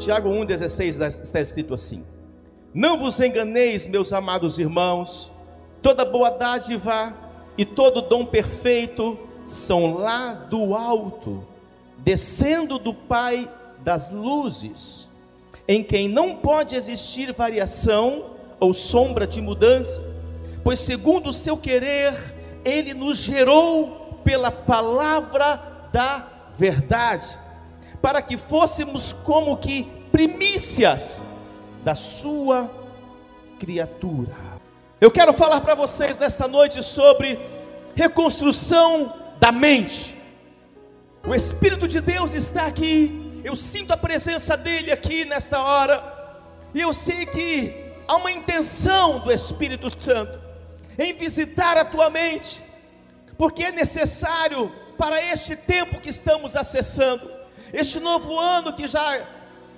Tiago 1,16 está escrito assim: Não vos enganeis, meus amados irmãos, toda boa dádiva e todo dom perfeito são lá do alto, descendo do Pai das luzes, em quem não pode existir variação ou sombra de mudança, pois segundo o seu querer, ele nos gerou pela palavra da verdade, para que fôssemos como que primícias da sua criatura. Eu quero falar para vocês nesta noite sobre reconstrução da mente. O Espírito de Deus está aqui, eu sinto a presença dele aqui nesta hora, e eu sei que há uma intenção do Espírito Santo em visitar a tua mente, porque é necessário para este tempo que estamos acessando, este novo ano que já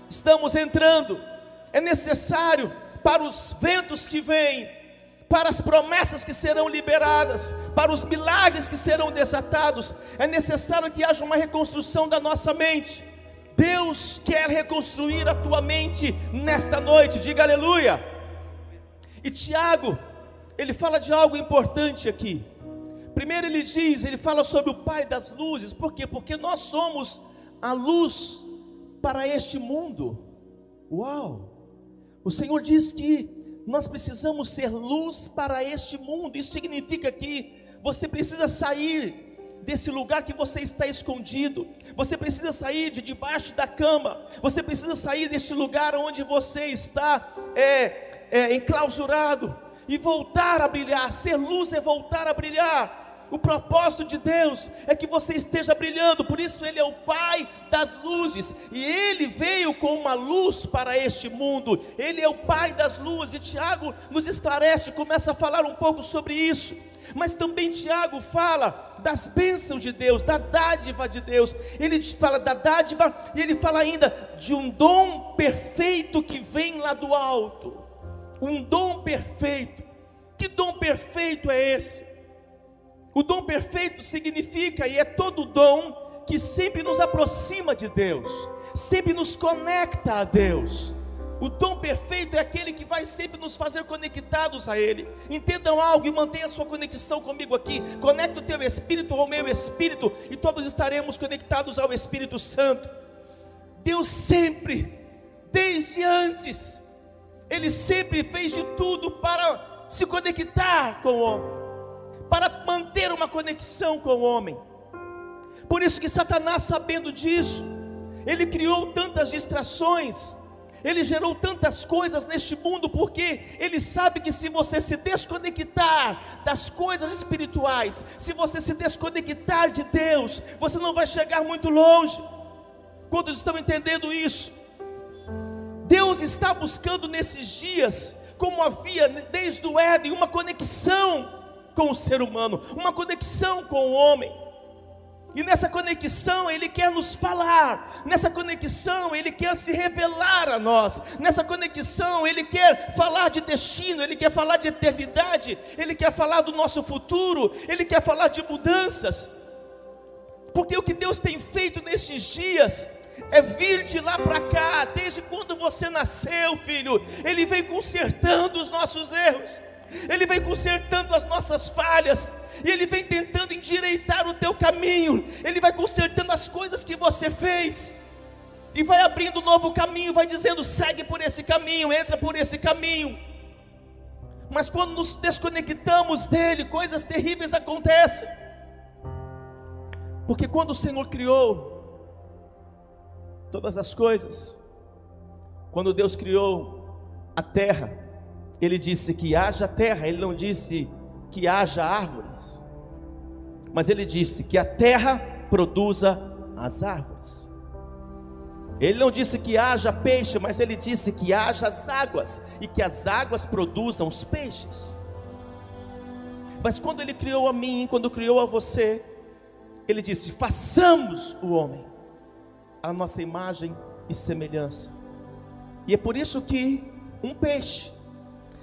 estamos entrando, é necessário para os ventos que vêm, para as promessas que serão liberadas, para os milagres que serão desatados, é necessário que haja uma reconstrução da nossa mente. Deus quer reconstruir a tua mente nesta noite, diga aleluia. E Tiago, ele fala de algo importante aqui. Primeiro ele diz, ele fala sobre o Pai das luzes, por quê? Porque nós somos a luz para este mundo. Uau! O Senhor diz que nós precisamos ser luz para este mundo. Isso significa que você precisa sair desse lugar que você está escondido. Você precisa sair de debaixo da cama. Você precisa sair deste lugar onde você está é, é, enclausurado e voltar a brilhar. Ser luz é voltar a brilhar. O propósito de Deus é que você esteja brilhando, por isso Ele é o Pai das luzes, e Ele veio com uma luz para este mundo, Ele é o Pai das luzes, e Tiago nos esclarece, começa a falar um pouco sobre isso, mas também Tiago fala das bênçãos de Deus, da dádiva de Deus, ele fala da dádiva, e ele fala ainda de um dom perfeito que vem lá do alto, um dom perfeito, que dom perfeito é esse? O dom perfeito significa e é todo dom que sempre nos aproxima de Deus, sempre nos conecta a Deus. O dom perfeito é aquele que vai sempre nos fazer conectados a Ele. Entendam algo e mantenha a sua conexão comigo aqui. Conecta o teu espírito ao meu espírito e todos estaremos conectados ao Espírito Santo. Deus sempre, desde antes, Ele sempre fez de tudo para se conectar com o homem para manter uma conexão com o homem. Por isso que Satanás, sabendo disso, ele criou tantas distrações, ele gerou tantas coisas neste mundo, porque ele sabe que se você se desconectar das coisas espirituais, se você se desconectar de Deus, você não vai chegar muito longe. Quantos estão entendendo isso? Deus está buscando nesses dias, como havia desde o Éden, uma conexão com o ser humano, uma conexão com o homem. E nessa conexão Ele quer nos falar, nessa conexão Ele quer se revelar a nós, nessa conexão Ele quer falar de destino, Ele quer falar de eternidade, Ele quer falar do nosso futuro, Ele quer falar de mudanças. Porque o que Deus tem feito nesses dias é vir de lá para cá, desde quando você nasceu, filho, Ele vem consertando os nossos erros. Ele vem consertando as nossas falhas, e Ele vem tentando endireitar o teu caminho, Ele vai consertando as coisas que você fez, e vai abrindo um novo caminho, vai dizendo: segue por esse caminho, entra por esse caminho. Mas quando nos desconectamos dele, coisas terríveis acontecem. Porque quando o Senhor criou todas as coisas, quando Deus criou a terra, ele disse que haja terra, ele não disse que haja árvores, mas ele disse que a terra produza as árvores. Ele não disse que haja peixe, mas ele disse que haja as águas e que as águas produzam os peixes. Mas quando ele criou a mim, quando criou a você, ele disse: façamos o homem a nossa imagem e semelhança. E é por isso que um peixe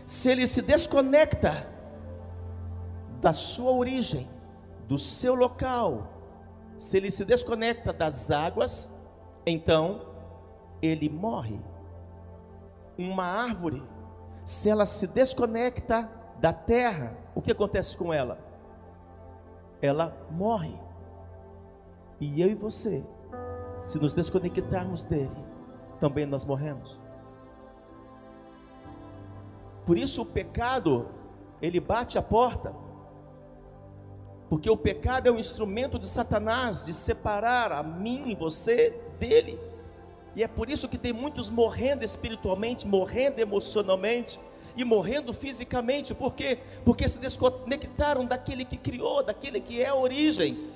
se ele se desconecta da sua origem, do seu local, se ele se desconecta das águas, então ele morre. Uma árvore, se ela se desconecta da terra, o que acontece com ela? Ela morre. E eu e você, se nos desconectarmos dele, também nós morremos. Por isso o pecado, ele bate a porta. Porque o pecado é um instrumento de Satanás de separar a mim e você dele. E é por isso que tem muitos morrendo espiritualmente, morrendo emocionalmente e morrendo fisicamente. Por quê? Porque se desconectaram daquele que criou, daquele que é a origem.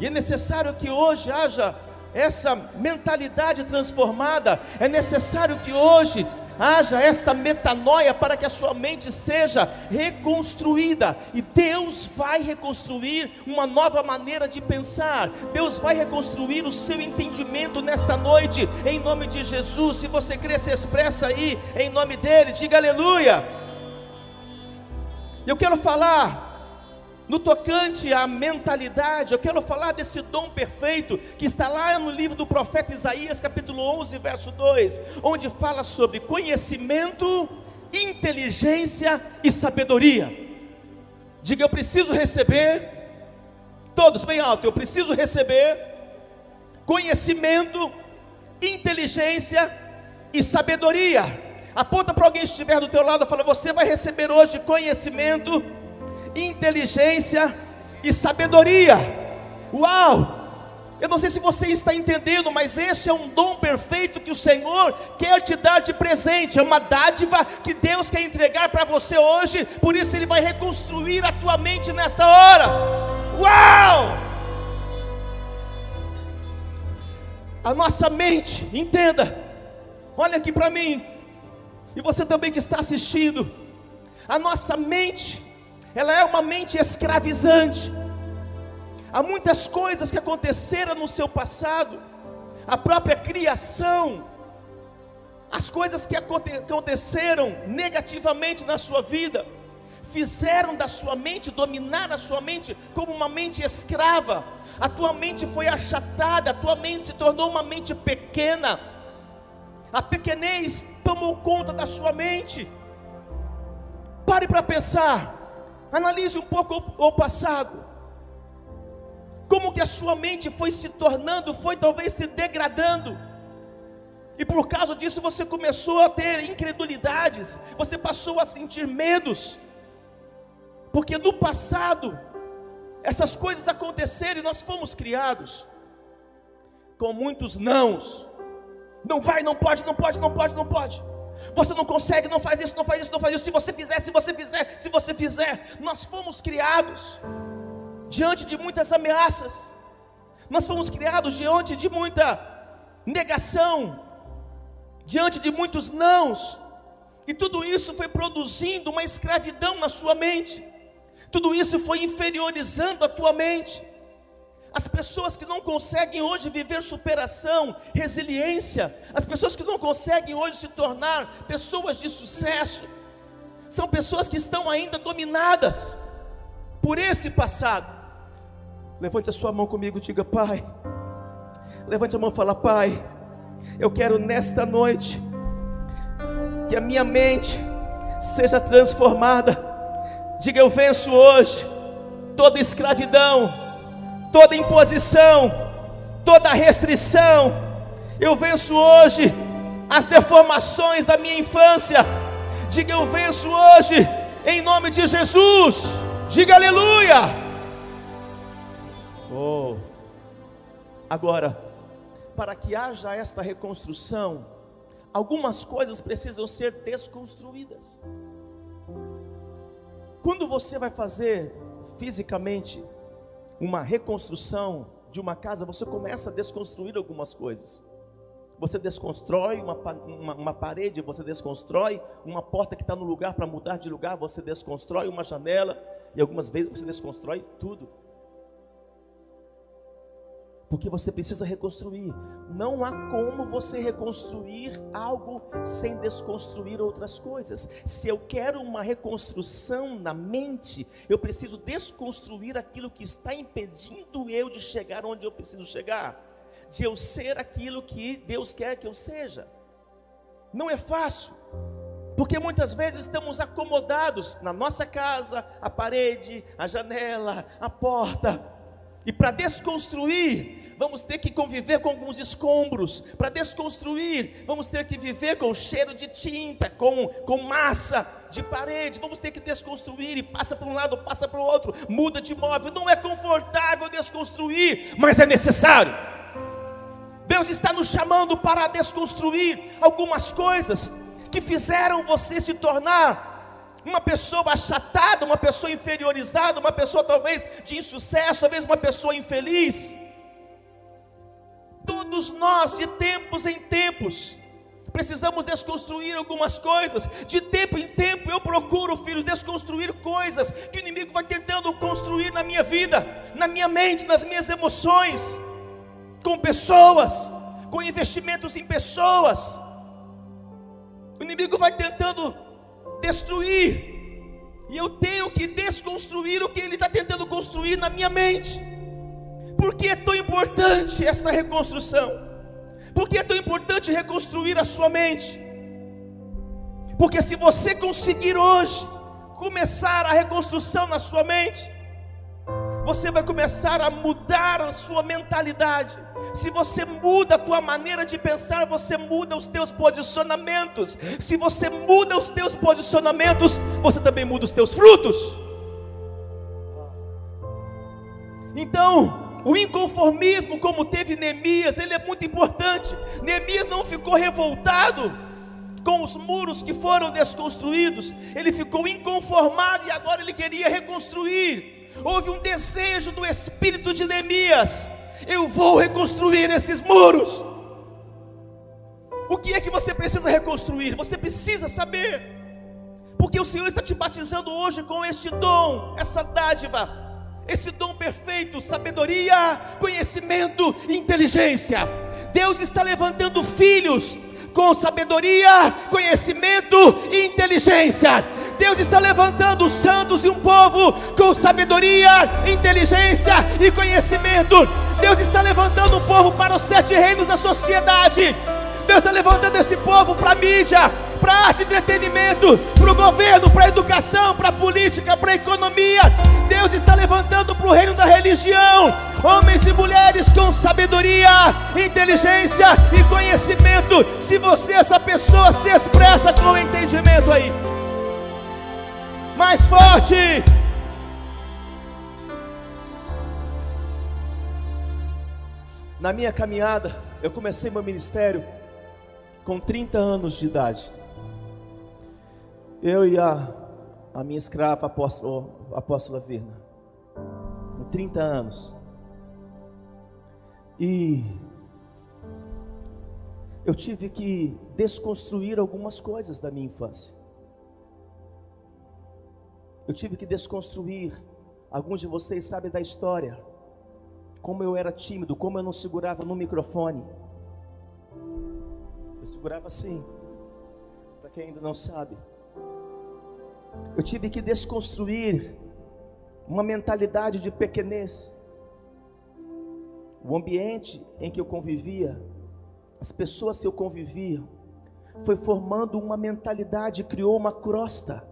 E é necessário que hoje haja essa mentalidade transformada. É necessário que hoje haja esta metanoia para que a sua mente seja reconstruída, e Deus vai reconstruir uma nova maneira de pensar, Deus vai reconstruir o seu entendimento nesta noite, em nome de Jesus. Se você crê, se expressa aí, em nome dEle, diga aleluia. Eu quero falar no tocante à mentalidade, eu quero falar desse dom perfeito que está lá no livro do profeta Isaías, capítulo 11, verso 2, onde fala sobre conhecimento, inteligência e sabedoria. Diga, eu preciso receber, todos bem alto, eu preciso receber conhecimento, inteligência e sabedoria. Aponta para alguém que estiver do teu lado e fala: Você vai receber hoje conhecimento, inteligência e sabedoria. Uau! Eu não sei se você está entendendo, mas esse é um dom perfeito que o Senhor quer te dar de presente, é uma dádiva que Deus quer entregar para você hoje, por isso Ele vai reconstruir a tua mente nesta hora. Uau! A nossa mente, entenda, olha aqui para mim, e você também que está assistindo, a nossa mente, ela é uma mente escravizante. Há muitas coisas que aconteceram no seu passado, a própria criação, as coisas que aconteceram negativamente na sua vida, fizeram da sua mente, dominar a sua mente como uma mente escrava. A tua mente foi achatada, a tua mente se tornou uma mente pequena. A pequenez tomou conta da sua mente. Pare para pensar. Analise um pouco o passado. Como que a sua mente foi se tornando, foi talvez se degradando. E por causa disso você começou a ter incredulidades, você passou a sentir medos. Porque no passado essas coisas aconteceram e nós fomos criados com muitos nãos. Não vai, não pode, não pode, não pode, não pode. Você não consegue, não faz isso, não faz isso, não faz isso. Se você fizer, se você fizer, se você fizer. Nós fomos criados diante de muitas ameaças. Nós fomos criados diante de muita negação, diante de muitos nãos. E tudo isso foi produzindo uma escravidão na sua mente. Tudo isso foi inferiorizando a tua mente. As pessoas que não conseguem hoje viver superação, resiliência, as pessoas que não conseguem hoje se tornar pessoas de sucesso, são pessoas que estão ainda dominadas por esse passado. Levante a sua mão comigo diga: Pai. Levante a mão e fala: Pai, eu quero nesta noite que a minha mente seja transformada. Diga: Eu venço hoje toda escravidão toda imposição, toda restrição. Eu venço hoje as deformações da minha infância. Diga eu venço hoje em nome de Jesus. Diga aleluia. Oh. Agora, para que haja esta reconstrução, algumas coisas precisam ser desconstruídas. Quando você vai fazer fisicamente uma reconstrução de uma casa, você começa a desconstruir algumas coisas. Você desconstrói uma, uma, uma parede, você desconstrói uma porta que está no lugar para mudar de lugar, você desconstrói uma janela, e algumas vezes você desconstrói tudo porque você precisa reconstruir. Não há como você reconstruir algo sem desconstruir outras coisas. Se eu quero uma reconstrução na mente, eu preciso desconstruir aquilo que está impedindo eu de chegar onde eu preciso chegar. de eu ser aquilo que Deus quer que eu seja. Não é fácil, porque muitas vezes estamos acomodados na nossa casa, a parede, a janela, a porta, e para desconstruir, vamos ter que conviver com alguns escombros. Para desconstruir, vamos ter que viver com cheiro de tinta, com, com massa de parede. Vamos ter que desconstruir e passa para um lado, passa para o outro, muda de móvel. Não é confortável desconstruir, mas é necessário. Deus está nos chamando para desconstruir algumas coisas que fizeram você se tornar uma pessoa achatada, uma pessoa inferiorizada, uma pessoa talvez de insucesso, talvez uma pessoa infeliz. Todos nós, de tempos em tempos, precisamos desconstruir algumas coisas. De tempo em tempo eu procuro, filhos, desconstruir coisas que o inimigo vai tentando construir na minha vida, na minha mente, nas minhas emoções, com pessoas, com investimentos em pessoas. O inimigo vai tentando destruir, e eu tenho que desconstruir o que ele está tentando construir na minha mente. Por que é tão importante essa reconstrução? Por que é tão importante reconstruir a sua mente? Porque se você conseguir hoje começar a reconstrução na sua mente, você vai começar a mudar a sua mentalidade. Se você muda a tua maneira de pensar, você muda os teus posicionamentos. Se você muda os teus posicionamentos, você também muda os teus frutos. Então, o inconformismo, como teve Neemias, ele é muito importante. Neemias não ficou revoltado com os muros que foram desconstruídos, ele ficou inconformado e agora ele queria reconstruir houve um desejo do espírito de Neemias: eu vou reconstruir esses muros. O que é que você precisa reconstruir? Você precisa saber, porque o Senhor está te batizando hoje com este dom, essa dádiva, esse dom perfeito, sabedoria, conhecimento e inteligência. Deus está levantando filhos com sabedoria, conhecimento e inteligência. Deus está levantando os santos e um povo com sabedoria, inteligência e conhecimento. Deus está levantando um povo para os sete reinos da sociedade. Deus está levantando esse povo para a mídia, para a arte e entretenimento, para o governo, para a educação, para a política, para a economia. Deus está levantando para o reino da religião homens e mulheres com sabedoria, inteligência e conhecimento. Se você, essa pessoa, se expressa com entendimento aí, mais forte. Na minha caminhada, eu comecei meu ministério com 30 anos de idade. Eu e a, a minha escrava, a apóstola, a apóstola Virna, com 30 anos. E eu tive que desconstruir algumas coisas da minha infância. Eu tive que desconstruir. Alguns de vocês sabem da história. Como eu era tímido, como eu não segurava no microfone. Eu segurava assim. Para quem ainda não sabe. Eu tive que desconstruir uma mentalidade de pequenez o ambiente em que eu convivia, as pessoas que eu convivia, foi formando uma mentalidade, criou uma crosta,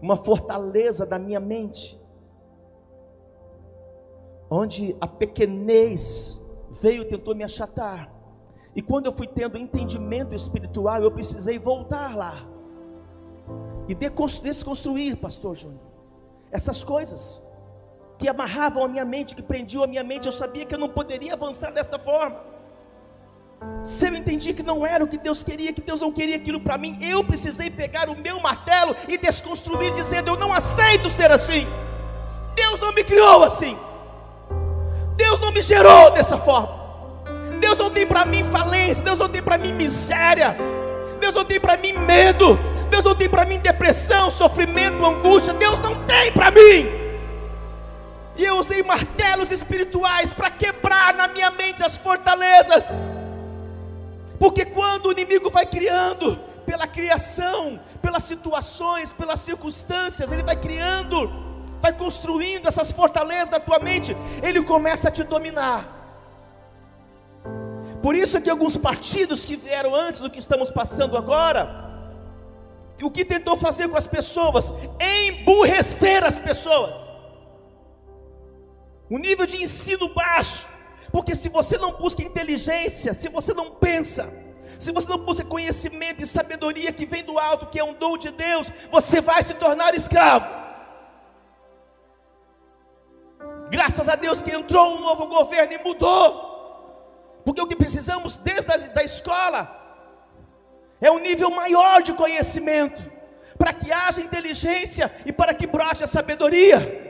uma fortaleza da minha mente, onde a pequenez veio e tentou me achatar. E quando eu fui tendo entendimento espiritual, eu precisei voltar lá e desconstruir, pastor Júnior, essas coisas que amarravam a minha mente, que prendiam a minha mente. Eu sabia que eu não poderia avançar desta forma. Se eu entendi que não era o que Deus queria, que Deus não queria aquilo para mim, eu precisei pegar o meu martelo e desconstruir, dizendo: Eu não aceito ser assim. Deus não me criou assim. Deus não me gerou dessa forma. Deus não tem para mim falência. Deus não tem para mim miséria. Deus não tem para mim medo. Deus não tem para mim depressão, sofrimento, angústia. Deus não tem para mim. E eu usei martelos espirituais para quebrar na minha mente as fortalezas. Porque quando o inimigo vai criando, pela criação, pelas situações, pelas circunstâncias, ele vai criando, vai construindo essas fortalezas na tua mente, ele começa a te dominar. Por isso que alguns partidos que vieram antes do que estamos passando agora, o que tentou fazer com as pessoas? Emburrecer as pessoas. O nível de ensino baixo. Porque se você não busca inteligência, se você não pensa, se você não busca conhecimento e sabedoria que vem do alto, que é um dom de Deus, você vai se tornar escravo. Graças a Deus que entrou um novo governo e mudou. Porque o que precisamos desde a da escola é um nível maior de conhecimento, para que haja inteligência e para que brote a sabedoria.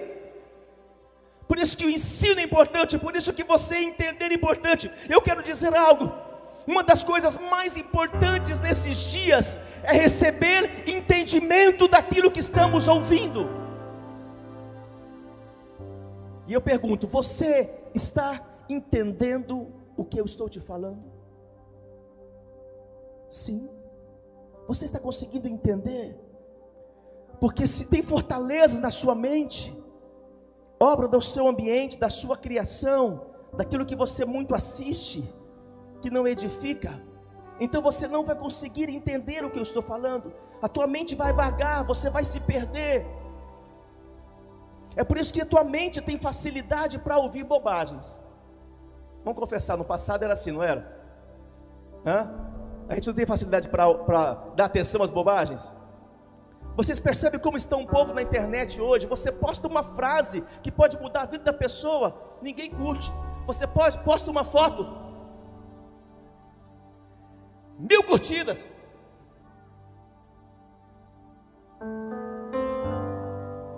Por isso que o ensino é importante, por isso que você entender é importante. Eu quero dizer algo. Uma das coisas mais importantes nesses dias é receber entendimento daquilo que estamos ouvindo. E eu pergunto: você está entendendo o que eu estou te falando? Sim. Você está conseguindo entender? Porque se tem fortalezas na sua mente, obra do seu ambiente, da sua criação, daquilo que você muito assiste, que não edifica, então você não vai conseguir entender o que eu estou falando, a tua mente vai vagar, você vai se perder. É por isso que a tua mente tem facilidade para ouvir bobagens. Vamos confessar, no passado era assim, não era? Hã? A gente não tem facilidade para dar atenção às bobagens? Vocês percebem como está um povo na internet hoje? Você posta uma frase que pode mudar a vida da pessoa, ninguém curte. Você pode posta uma foto, mil curtidas.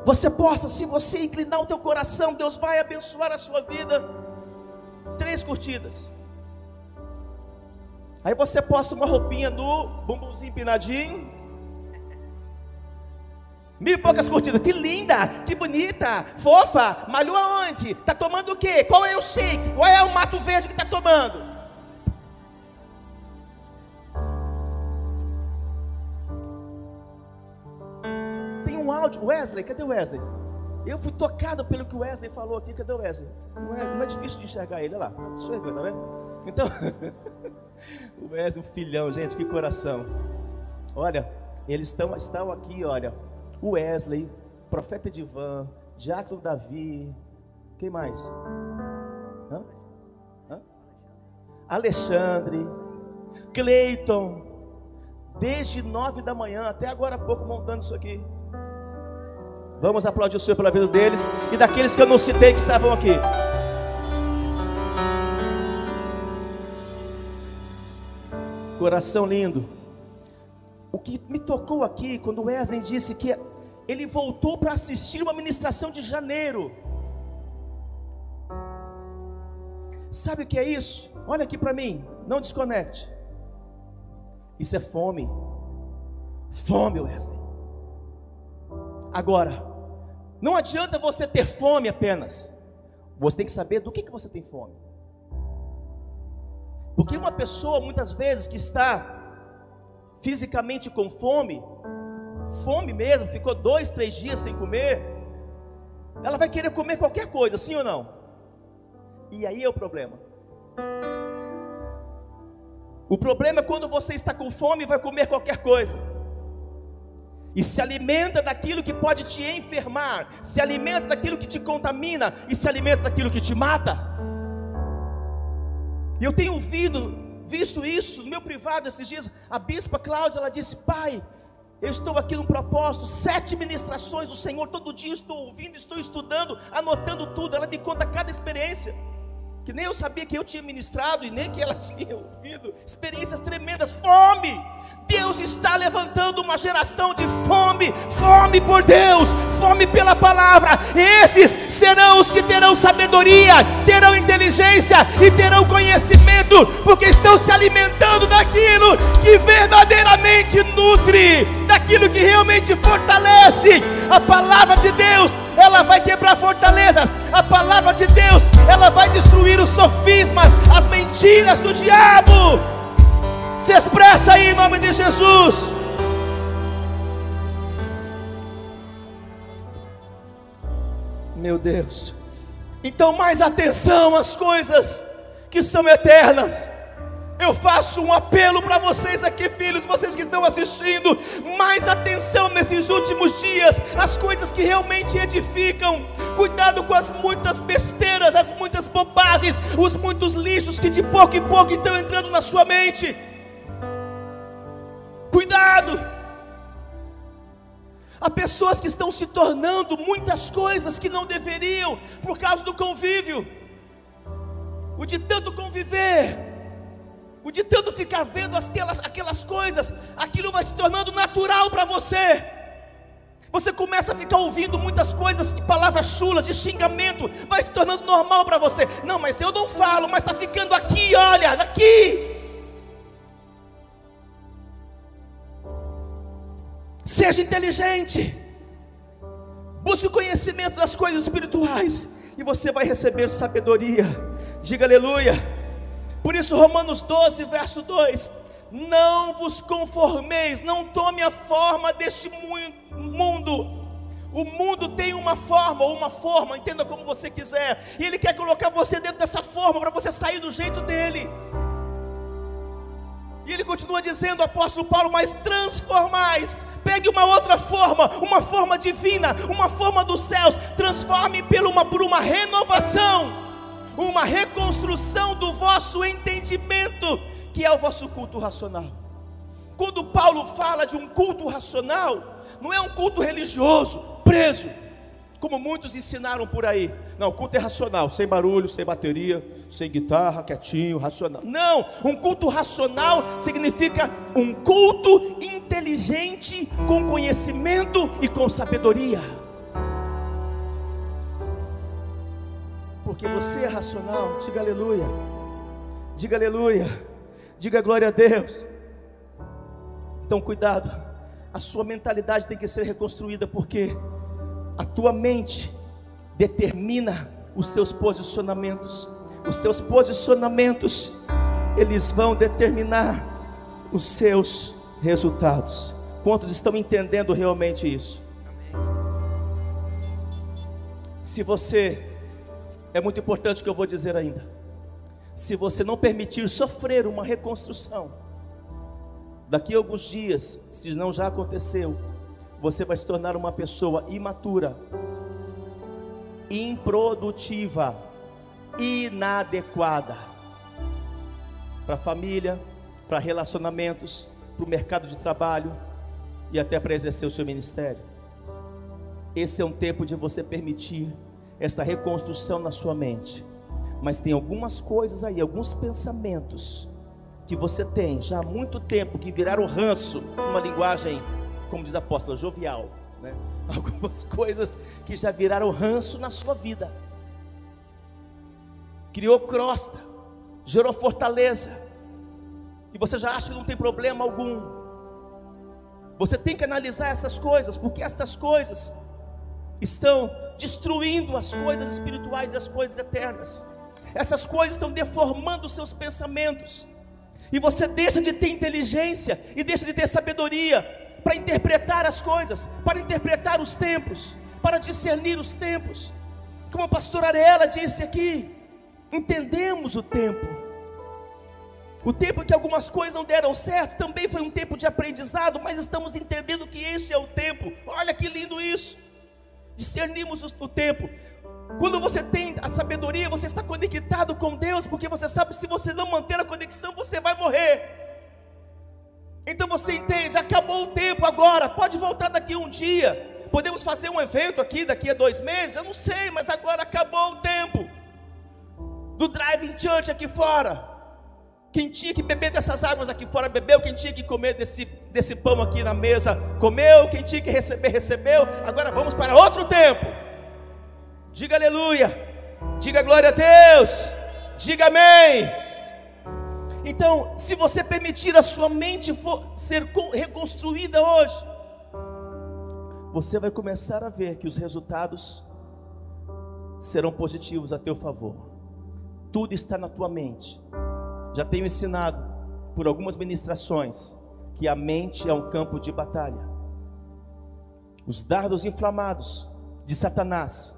Você possa, se você inclinar o teu coração, Deus vai abençoar a sua vida. Três curtidas. Aí você posta uma roupinha do bumbumzinho empinadinho. Mil e poucas curtidas, que linda, que bonita, fofa, malhou aonde? Tá tomando o quê? Qual é o shake? Qual é o mato verde que está tomando? Tem um áudio, Wesley, cadê o Wesley? Eu fui tocado pelo que o Wesley falou aqui, cadê o Wesley? Não é, não é difícil de enxergar ele, olha lá, enxergando, tá vendo? Então, o Wesley, um filhão, gente, que coração. Olha, eles estão, estão aqui, olha, Wesley, profeta Edivan, Diácono Davi, quem mais? Hã? Hã? Alexandre, Cleiton, desde nove da manhã até agora há pouco montando isso aqui. Vamos aplaudir o Senhor pela vida deles e daqueles que eu não citei que estavam aqui. Coração lindo. O que me tocou aqui, quando Wesley disse que ele voltou para assistir uma ministração de janeiro. Sabe o que é isso? Olha aqui para mim, não desconecte. Isso é fome. Fome, Wesley. Agora, não adianta você ter fome apenas. Você tem que saber do que, que você tem fome. Porque uma pessoa, muitas vezes, que está fisicamente com fome, fome mesmo, ficou dois, três dias sem comer, ela vai querer comer qualquer coisa, sim ou não? E aí é o problema. O problema é quando você está com fome e vai comer qualquer coisa. E se alimenta daquilo que pode te enfermar, se alimenta daquilo que te contamina e se alimenta daquilo que te mata. E eu tenho ouvido visto isso no meu privado esses dias. A bispa Cláudia, ela disse: Pai, eu estou aqui num propósito, sete ministrações do Senhor, todo dia estou ouvindo, estou estudando, anotando tudo. Ela me conta cada experiência que nem eu sabia que eu tinha ministrado e nem que ela tinha ouvido. Experiências tremendas, fome. Deus está levantando uma geração de fome, fome por Deus, fome pela palavra. Esses serão os que terão sabedoria, terão inteligência e terão conhecimento, porque estão se alimentando daquilo que verdadeiramente nutre, daquilo que realmente fortalece. A palavra de Deus ela vai quebrar fortalezas. A palavra de Deus, ela vai destruir os sofismas, as mentiras do diabo. Se expressa aí em nome de Jesus. Meu Deus. Então, mais atenção às coisas que são eternas. Eu faço um apelo para vocês aqui, filhos, vocês que estão assistindo, mais atenção nesses últimos dias, as coisas que realmente edificam. Cuidado com as muitas besteiras, as muitas bobagens, os muitos lixos que de pouco em pouco estão entrando na sua mente. Cuidado! Há pessoas que estão se tornando muitas coisas que não deveriam por causa do convívio. O de tanto conviver, o de tanto ficar vendo aquelas, aquelas coisas, aquilo vai se tornando natural para você. Você começa a ficar ouvindo muitas coisas, palavras chulas, de xingamento, vai se tornando normal para você. Não, mas eu não falo, mas está ficando aqui, olha, aqui. Seja inteligente, busque o conhecimento das coisas espirituais, e você vai receber sabedoria. Diga aleluia. Por isso, Romanos 12, verso 2: Não vos conformeis, não tome a forma deste mundo. O mundo tem uma forma ou uma forma, entenda como você quiser, e ele quer colocar você dentro dessa forma para você sair do jeito dele. E ele continua dizendo, apóstolo Paulo, mas transformais, pegue uma outra forma, uma forma divina, uma forma dos céus, transforme por uma, por uma renovação uma reconstrução do vosso entendimento, que é o vosso culto racional. Quando Paulo fala de um culto racional, não é um culto religioso, preso, como muitos ensinaram por aí. Não, culto é racional, sem barulho, sem bateria, sem guitarra, quietinho, racional. Não, um culto racional significa um culto inteligente, com conhecimento e com sabedoria. Porque você é racional. Diga aleluia. Diga aleluia. Diga glória a Deus. Então, cuidado. A sua mentalidade tem que ser reconstruída, porque a tua mente determina os seus posicionamentos. Os seus posicionamentos, eles vão determinar os seus resultados. Quantos estão entendendo realmente isso? Se você é muito importante o que eu vou dizer ainda. Se você não permitir sofrer uma reconstrução, daqui a alguns dias, se não já aconteceu, você vai se tornar uma pessoa imatura, improdutiva, inadequada para a família, para relacionamentos, para o mercado de trabalho e até para exercer o seu ministério. Esse é um tempo de você permitir essa reconstrução na sua mente. Mas tem algumas coisas aí, alguns pensamentos que você tem já há muito tempo que viraram ranço, uma linguagem, como diz a apóstola, jovial, né? Algumas coisas que já viraram ranço na sua vida. Criou crosta, gerou fortaleza. E você já acha que não tem problema algum. Você tem que analisar essas coisas, porque estas coisas estão destruindo as coisas espirituais e as coisas eternas. Essas coisas estão deformando os seus pensamentos. E você deixa de ter inteligência e deixa de ter sabedoria para interpretar as coisas, para interpretar os tempos, para discernir os tempos. Como a pastora Ariela disse aqui, entendemos o tempo. O tempo que algumas coisas não deram certo também foi um tempo de aprendizado, mas estamos entendendo que este é o tempo. Olha que lindo isso discernimos o tempo. Quando você tem a sabedoria, você está conectado com Deus, porque você sabe se você não manter a conexão, você vai morrer. Então você entende, acabou o tempo agora, pode voltar daqui um dia. Podemos fazer um evento aqui daqui a dois meses, eu não sei, mas agora acabou o tempo do driving church aqui fora. Quem tinha que beber dessas águas aqui fora, bebeu. Quem tinha que comer desse, desse pão aqui na mesa, comeu. Quem tinha que receber, recebeu. Agora vamos para outro tempo. Diga aleluia. Diga glória a Deus. Diga amém. Então, se você permitir a sua mente ser reconstruída hoje, você vai começar a ver que os resultados serão positivos a teu favor. Tudo está na tua mente. Já tenho ensinado por algumas ministrações que a mente é um campo de batalha. Os dardos inflamados de Satanás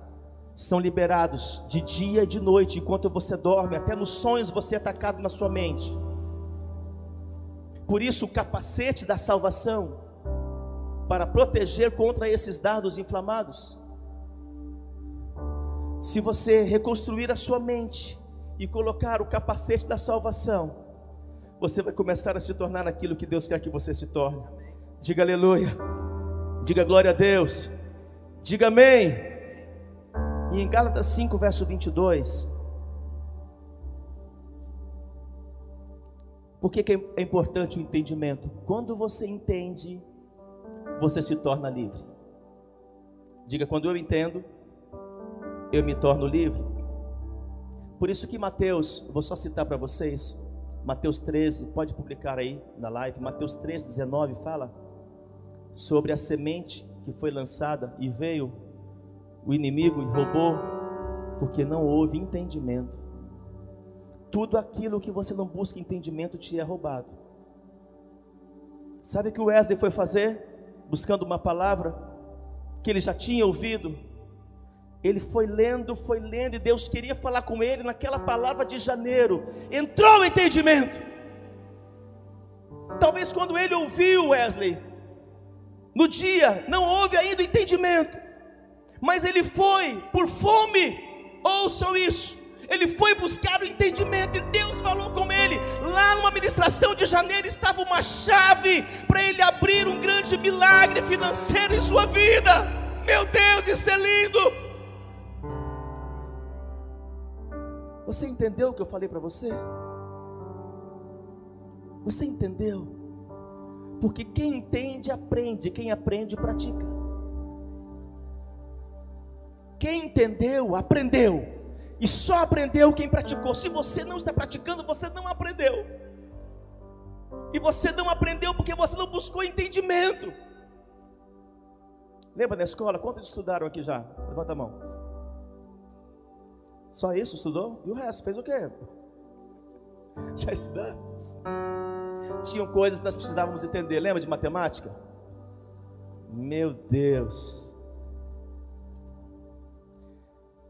são liberados de dia e de noite, enquanto você dorme, até nos sonhos você é atacado na sua mente. Por isso, o capacete da salvação, para proteger contra esses dardos inflamados. Se você reconstruir a sua mente e colocar o capacete da salvação, você vai começar a se tornar aquilo que Deus quer que você se torne. Diga aleluia. Diga glória a Deus. Diga amém. E em Gálatas 5, verso 22. Por que, que é importante o entendimento? Quando você entende, você se torna livre. Diga, quando eu entendo, eu me torno livre. Por isso que Mateus, vou só citar para vocês, Mateus 13, pode publicar aí na live, Mateus 13, 19 fala sobre a semente que foi lançada e veio o inimigo e roubou, porque não houve entendimento. Tudo aquilo que você não busca entendimento te é roubado. Sabe o que o Wesley foi fazer? Buscando uma palavra que ele já tinha ouvido. Ele foi lendo, foi lendo, e Deus queria falar com ele naquela palavra de janeiro. Entrou o entendimento. Talvez quando ele ouviu Wesley, no dia não houve ainda entendimento, mas ele foi por fome, ouçam isso. Ele foi buscar o entendimento e Deus falou com ele. Lá numa ministração de janeiro estava uma chave para ele abrir um grande milagre financeiro em sua vida. Meu Deus, isso é lindo. Você entendeu o que eu falei para você? Você entendeu? Porque quem entende, aprende, quem aprende, pratica. Quem entendeu, aprendeu. E só aprendeu quem praticou. Se você não está praticando, você não aprendeu. E você não aprendeu porque você não buscou entendimento. Lembra da escola? Quantos estudaram aqui já? Levanta a mão. Só isso estudou? E o resto fez o quê? Já estudaram? tinham coisas que nós precisávamos entender. Lembra de matemática? Meu Deus.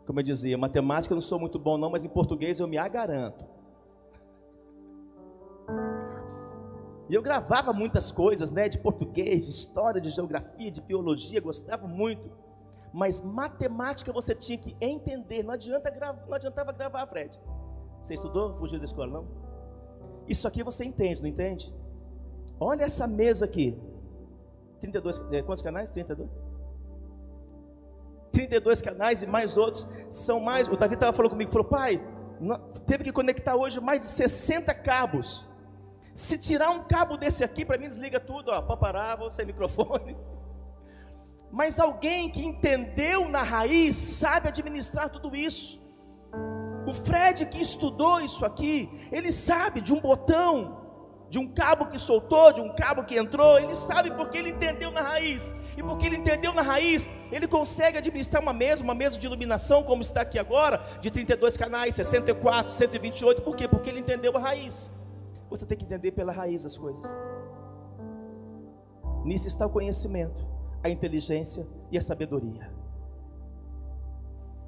Como eu dizia, matemática eu não sou muito bom não, mas em português eu me agaranto. E eu gravava muitas coisas, né, de português, de história, de geografia, de biologia, gostava muito. Mas matemática você tinha que entender, não, adianta não adiantava gravar, Fred. Você estudou? Fugiu da escola, não? Isso aqui você entende, não entende? Olha essa mesa aqui. 32, é, quantos canais? 32? 32 canais e mais outros são mais. O Davi estava falando comigo, falou, pai, teve que conectar hoje mais de 60 cabos. Se tirar um cabo desse aqui, para mim desliga tudo, ó, papará, vou sem microfone. Mas alguém que entendeu na raiz sabe administrar tudo isso. O Fred que estudou isso aqui, ele sabe de um botão, de um cabo que soltou, de um cabo que entrou, ele sabe porque ele entendeu na raiz. E porque ele entendeu na raiz, ele consegue administrar uma mesa, uma mesa de iluminação, como está aqui agora, de 32 canais, 64, 128. Por quê? Porque ele entendeu a raiz. Você tem que entender pela raiz as coisas. Nisso está o conhecimento, a inteligência e a sabedoria.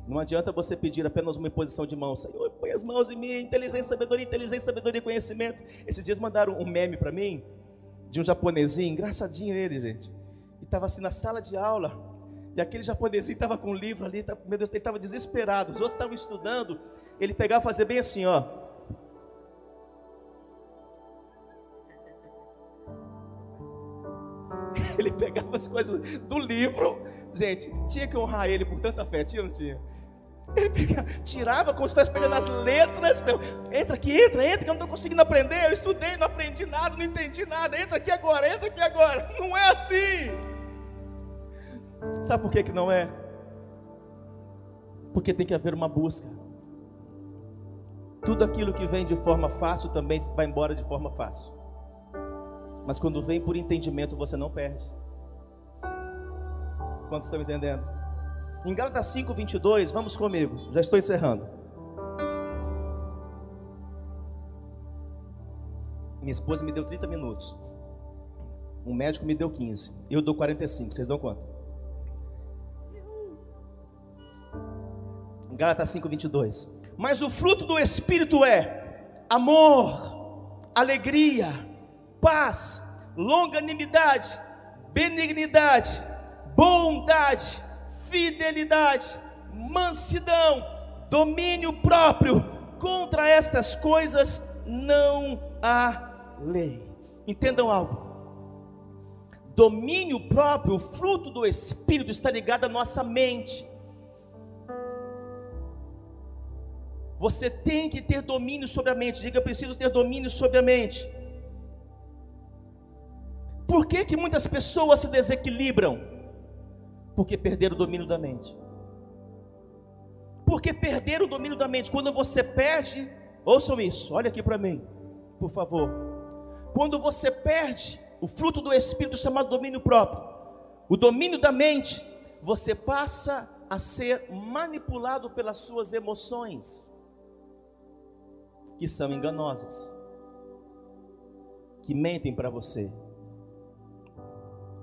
Não adianta você pedir apenas uma imposição de mãos. Senhor, põe as mãos em mim, inteligência, sabedoria, inteligência, sabedoria, conhecimento. Esses dias mandaram um meme para mim, de um japonesinho, engraçadinho ele, gente. E estava assim na sala de aula, e aquele japonesinho estava com um livro ali, tá, meu Deus, ele estava desesperado. Os outros estavam estudando, ele pegava e fazia bem assim, ó. Ele pegava as coisas do livro, gente, tinha que honrar ele por tanta fé, tinha ou não tinha? Ele pegava, tirava como se estivesse pegando as letras. Entra aqui, entra, entra, que eu não estou conseguindo aprender. Eu estudei, não aprendi nada, não entendi nada. Entra aqui agora, entra aqui agora. Não é assim. Sabe por que, que não é? Porque tem que haver uma busca. Tudo aquilo que vem de forma fácil também vai embora de forma fácil. Mas quando vem por entendimento, você não perde. Quantos estão entendendo? Em Gálatas 5, 22, vamos comigo, já estou encerrando. Minha esposa me deu 30 minutos. Um médico me deu 15. Eu dou 45. Vocês dão quanto? Gálatas 5, 22. Mas o fruto do Espírito é amor, alegria, paz, longanimidade, benignidade, bondade, fidelidade, mansidão, domínio próprio. Contra estas coisas não há lei. Entendam algo. Domínio próprio, fruto do Espírito, está ligado à nossa mente. Você tem que ter domínio sobre a mente. Diga, eu preciso ter domínio sobre a mente. Por que, que muitas pessoas se desequilibram? Porque perderam o domínio da mente. Porque perderam o domínio da mente. Quando você perde, ouçam isso, olha aqui para mim, por favor. Quando você perde o fruto do Espírito chamado domínio próprio, o domínio da mente, você passa a ser manipulado pelas suas emoções que são enganosas, que mentem para você.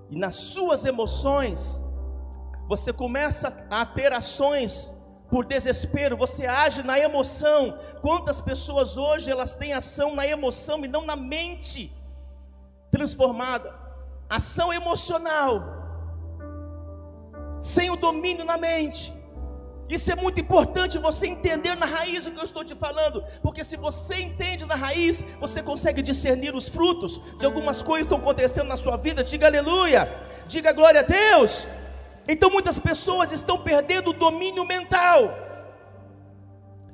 E nas suas emoções, você começa a ter ações por desespero, você age na emoção. Quantas pessoas hoje elas têm ação na emoção e não na mente transformada? Ação emocional, sem o domínio na mente. Isso é muito importante você entender na raiz o que eu estou te falando, porque se você entende na raiz, você consegue discernir os frutos de algumas coisas que estão acontecendo na sua vida. Diga aleluia, diga glória a Deus. Então muitas pessoas estão perdendo o domínio mental,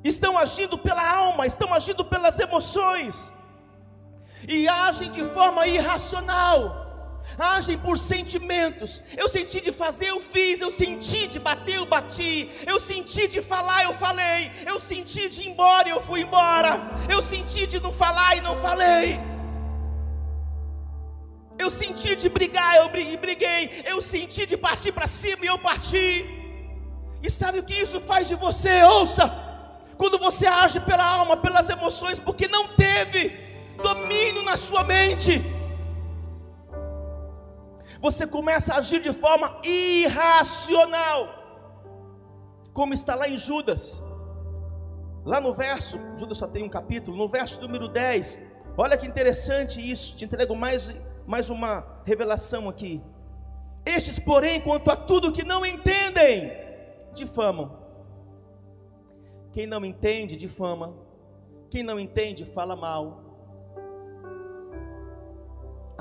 estão agindo pela alma, estão agindo pelas emoções, e agem de forma irracional agem por sentimentos. Eu senti de fazer, eu fiz. Eu senti de bater, eu bati. Eu senti de falar, eu falei. Eu senti de ir embora, eu fui embora. Eu senti de não falar e não falei. Eu senti de brigar, eu briguei. Eu senti de partir para cima e eu parti. E sabe o que isso faz de você? Ouça. Quando você age pela alma, pelas emoções, porque não teve domínio na sua mente você começa a agir de forma irracional, como está lá em Judas, lá no verso, Judas só tem um capítulo, no verso número 10, olha que interessante isso, te entrego mais, mais uma revelação aqui. Estes, porém, quanto a tudo que não entendem, difamam. Quem não entende, difama. Quem não entende, fala mal.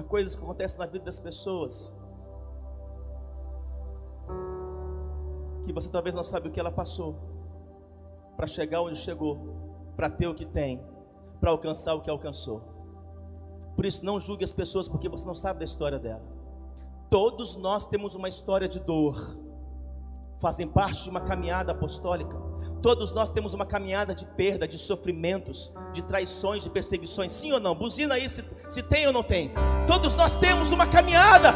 Coisas que acontecem na vida das pessoas que você talvez não sabe o que ela passou para chegar onde chegou, para ter o que tem, para alcançar o que alcançou. Por isso, não julgue as pessoas porque você não sabe da história dela. Todos nós temos uma história de dor, fazem parte de uma caminhada apostólica. Todos nós temos uma caminhada de perda, de sofrimentos, de traições, de perseguições. Sim ou não? Buzina aí se, se tem ou não tem. Todos nós temos uma caminhada.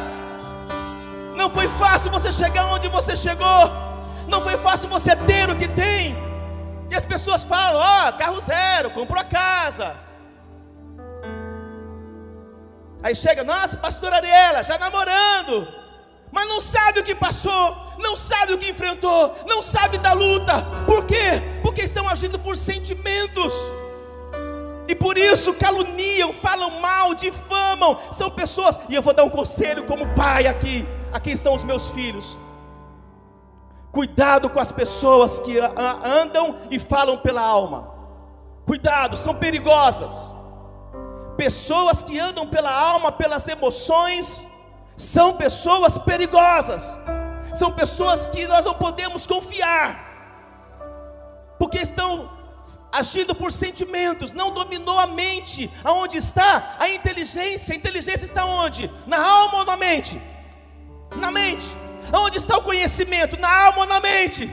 Não foi fácil você chegar onde você chegou. Não foi fácil você ter o que tem. E as pessoas falam: Ó, oh, carro zero, comprou a casa. Aí chega, nossa, pastor Ariela, já namorando mas não sabe o que passou, não sabe o que enfrentou, não sabe da luta. Por quê? Porque estão agindo por sentimentos. E por isso caluniam, falam mal, difamam. São pessoas, e eu vou dar um conselho como pai aqui. Aqui estão os meus filhos. Cuidado com as pessoas que andam e falam pela alma. Cuidado, são perigosas. Pessoas que andam pela alma, pelas emoções, são pessoas perigosas, são pessoas que nós não podemos confiar, porque estão agindo por sentimentos, não dominou a mente. Aonde está a inteligência? A inteligência está onde? Na alma ou na mente? Na mente. Aonde está o conhecimento? Na alma ou na mente?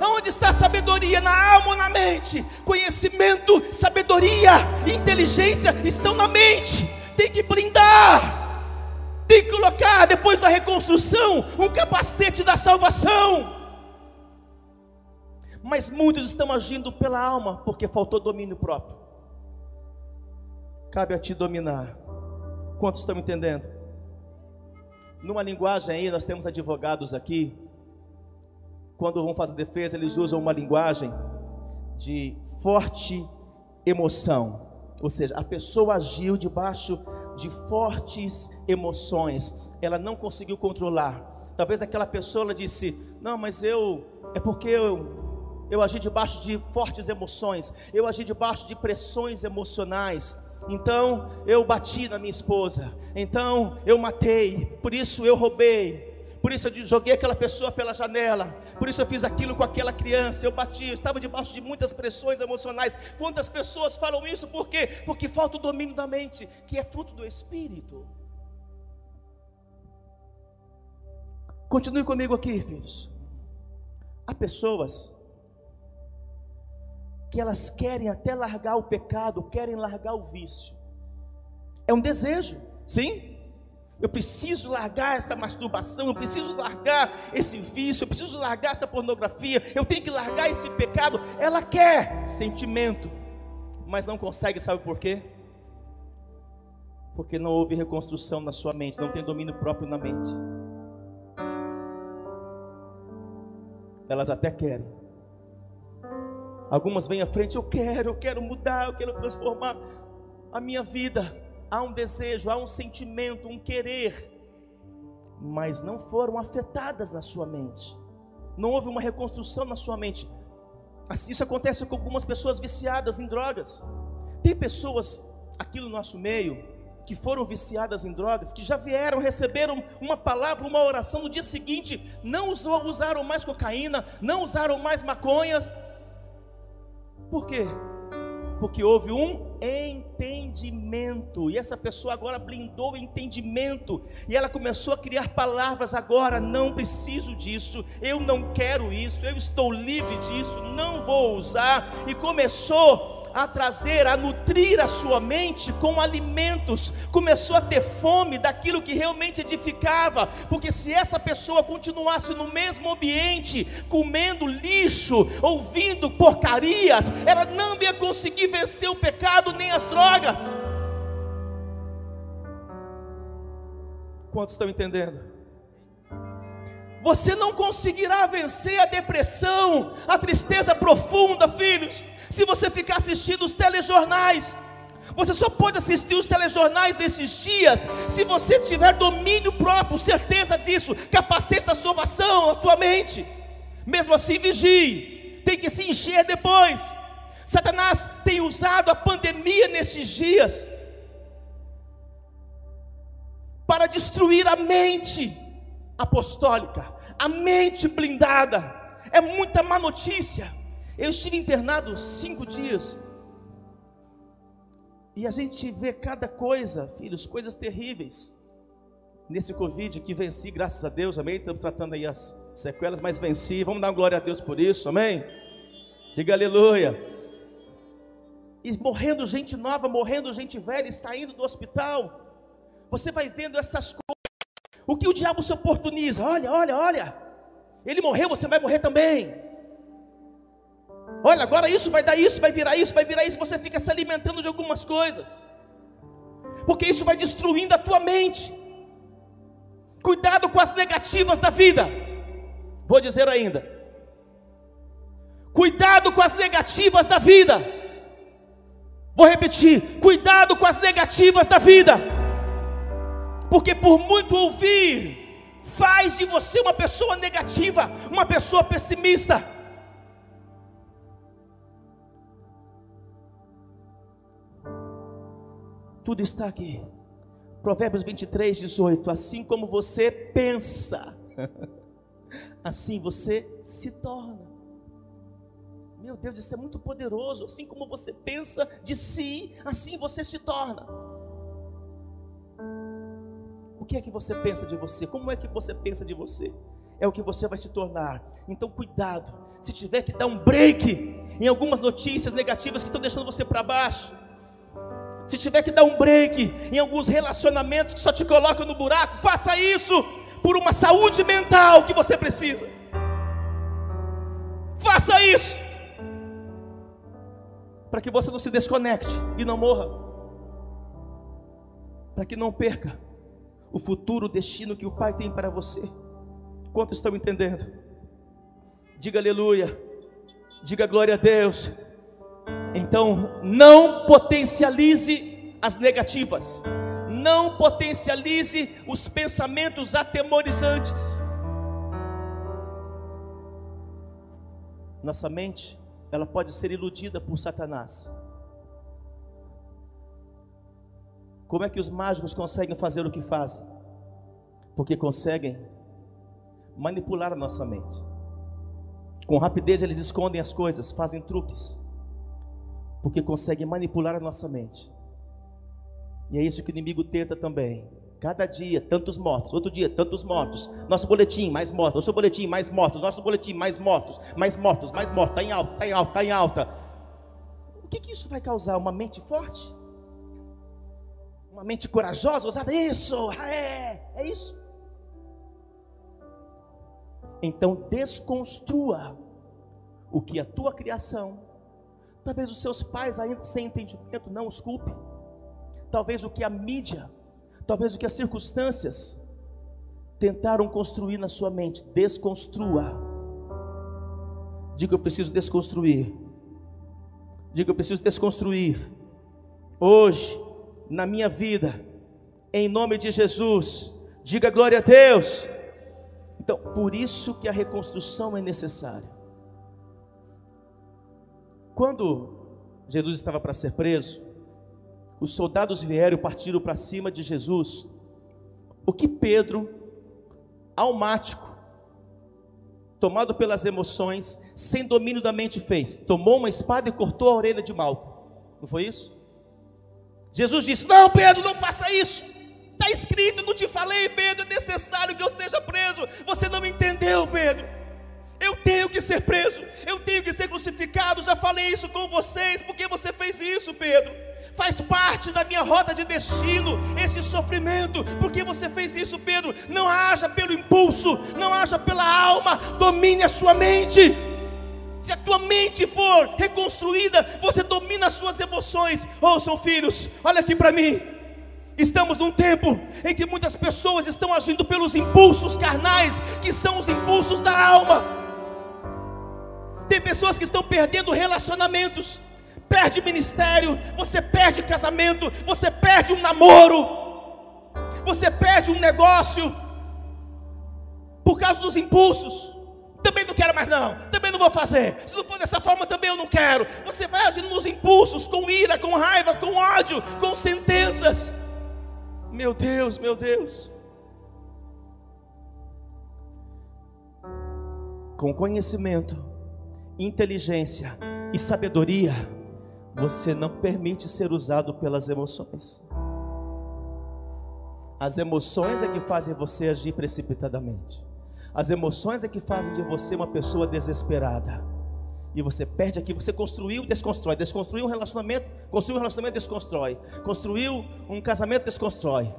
Aonde está a sabedoria? Na alma ou na mente? Conhecimento, sabedoria, inteligência estão na mente. Tem que blindar tem que colocar, depois da reconstrução, um capacete da salvação. Mas muitos estão agindo pela alma, porque faltou domínio próprio. Cabe a ti dominar. Quantos estão entendendo? Numa linguagem aí, nós temos advogados aqui. Quando vão fazer defesa, eles usam uma linguagem de forte emoção. Ou seja, a pessoa agiu debaixo de fortes emoções. Ela não conseguiu controlar. Talvez aquela pessoa disse: Não, mas eu, é porque eu, eu agi debaixo de fortes emoções, eu agi debaixo de pressões emocionais. Então eu bati na minha esposa, então eu matei, por isso eu roubei, por isso eu joguei aquela pessoa pela janela, por isso eu fiz aquilo com aquela criança, eu bati, eu estava debaixo de muitas pressões emocionais. Quantas pessoas falam isso por quê? Porque falta o domínio da mente, que é fruto do espírito. Continue comigo aqui, filhos. Há pessoas que elas querem até largar o pecado, querem largar o vício. É um desejo, sim? Eu preciso largar essa masturbação, eu preciso largar esse vício, eu preciso largar essa pornografia, eu tenho que largar esse pecado. Ela quer sentimento, mas não consegue, sabe por quê? Porque não houve reconstrução na sua mente, não tem domínio próprio na mente. Elas até querem. Algumas vêm à frente, eu quero, eu quero mudar, eu quero transformar a minha vida há um desejo, há um sentimento, um querer, mas não foram afetadas na sua mente. Não houve uma reconstrução na sua mente. Assim, isso acontece com algumas pessoas viciadas em drogas. Tem pessoas aqui no nosso meio que foram viciadas em drogas, que já vieram, receberam uma palavra, uma oração no dia seguinte, não usaram mais cocaína, não usaram mais maconha. Por quê? porque houve um entendimento, e essa pessoa agora blindou o entendimento, e ela começou a criar palavras agora: não preciso disso, eu não quero isso, eu estou livre disso, não vou usar, e começou a trazer, a nutrir a sua mente com alimentos, começou a ter fome daquilo que realmente edificava, porque se essa pessoa continuasse no mesmo ambiente, comendo lixo, ouvindo porcarias, ela não ia conseguir vencer o pecado nem as drogas. Quantos estão entendendo? Você não conseguirá vencer a depressão, a tristeza profunda, filhos, se você ficar assistindo os telejornais. Você só pode assistir os telejornais nesses dias se você tiver domínio próprio, certeza disso, capacete da salvação na tua mente. Mesmo assim, vigie, tem que se encher depois. Satanás tem usado a pandemia nesses dias para destruir a mente apostólica, a mente blindada. É muita má notícia. Eu estive internado cinco dias. E a gente vê cada coisa, filhos, coisas terríveis. Nesse Covid que venci, graças a Deus, amém? Estamos tratando aí as sequelas, mas venci. Vamos dar glória a Deus por isso, amém? Diga aleluia. E morrendo gente nova, morrendo gente velha, e saindo do hospital. Você vai vendo essas coisas o que o diabo se oportuniza? Olha, olha, olha. Ele morreu, você vai morrer também. Olha, agora isso vai dar isso, vai virar isso, vai virar isso. Você fica se alimentando de algumas coisas, porque isso vai destruindo a tua mente. Cuidado com as negativas da vida. Vou dizer ainda. Cuidado com as negativas da vida. Vou repetir: cuidado com as negativas da vida porque por muito ouvir, faz de você uma pessoa negativa, uma pessoa pessimista. Tudo está aqui. Provérbios 23, 18. Assim como você pensa, assim você se torna. Meu Deus, isso é muito poderoso. Assim como você pensa de si, assim você se torna que é que você pensa de você? Como é que você pensa de você? É o que você vai se tornar. Então, cuidado. Se tiver que dar um break em algumas notícias negativas que estão deixando você para baixo, se tiver que dar um break em alguns relacionamentos que só te colocam no buraco, faça isso por uma saúde mental que você precisa. Faça isso para que você não se desconecte e não morra, para que não perca o futuro destino que o Pai tem para você. Quantos estão entendendo? Diga aleluia, diga glória a Deus. Então, não potencialize as negativas, não potencialize os pensamentos atemorizantes. Nossa mente, ela pode ser iludida por Satanás. Como é que os mágicos conseguem fazer o que fazem? Porque conseguem manipular a nossa mente. Com rapidez eles escondem as coisas, fazem truques, porque conseguem manipular a nossa mente. E é isso que o inimigo tenta também. Cada dia, tantos mortos. Outro dia, tantos mortos. Nosso boletim, mais mortos. Nosso boletim, mais mortos. Nosso boletim, mais mortos. Mais mortos, mais mortos. Está em alta, está em alta, está em alta. O que, que isso vai causar? Uma mente forte? Uma mente corajosa, ousada? Isso, é, é isso. Então desconstrua o que a tua criação, talvez os seus pais ainda sem entendimento não os culpe, talvez o que a mídia, talvez o que as circunstâncias tentaram construir na sua mente, desconstrua. Diga eu preciso desconstruir. Diga eu preciso desconstruir. Hoje, na minha vida, em nome de Jesus, diga glória a Deus. Então, por isso que a reconstrução é necessária. Quando Jesus estava para ser preso, os soldados vieram e partiram para cima de Jesus. O que Pedro, almático, tomado pelas emoções, sem domínio da mente, fez? Tomou uma espada e cortou a orelha de Malco. Não foi isso? Jesus disse: Não, Pedro, não faça isso. Está escrito, não te falei, Pedro, é necessário que eu seja preso. Você não entendeu, Pedro. Eu tenho que ser preso, eu tenho que ser crucificado. Já falei isso com vocês, porque você fez isso, Pedro. Faz parte da minha rota de destino esse sofrimento, porque você fez isso, Pedro. Não haja pelo impulso, não haja pela alma, domine a sua mente. Se a tua mente for reconstruída, você domina as suas emoções. Ouçam, filhos, olha aqui para mim. Estamos num tempo em que muitas pessoas estão agindo pelos impulsos carnais, que são os impulsos da alma. Tem pessoas que estão perdendo relacionamentos, perde ministério, você perde casamento, você perde um namoro, você perde um negócio por causa dos impulsos. Também não quero mais não, também não vou fazer. Se não for dessa forma, também eu não quero. Você vai agindo nos impulsos, com ira, com raiva, com ódio, com sentenças. Meu Deus, meu Deus. Com conhecimento, inteligência e sabedoria, você não permite ser usado pelas emoções. As emoções é que fazem você agir precipitadamente. As emoções é que fazem de você uma pessoa desesperada. E você perde aqui, você construiu, desconstrói, desconstruiu um relacionamento, construiu um relacionamento, desconstrói, construiu um casamento, desconstrói.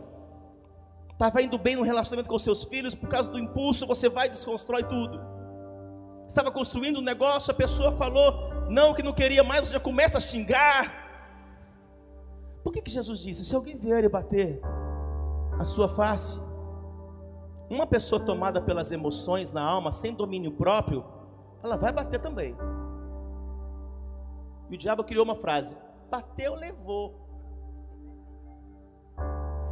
Estava indo bem no relacionamento com seus filhos, por causa do impulso, você vai e desconstrói tudo. Estava construindo um negócio, a pessoa falou, não, que não queria mais, você já começa a xingar. Por que, que Jesus disse? Se alguém vier e bater a sua face, uma pessoa tomada pelas emoções na alma, sem domínio próprio, ela vai bater também. E o diabo criou uma frase: bateu, levou.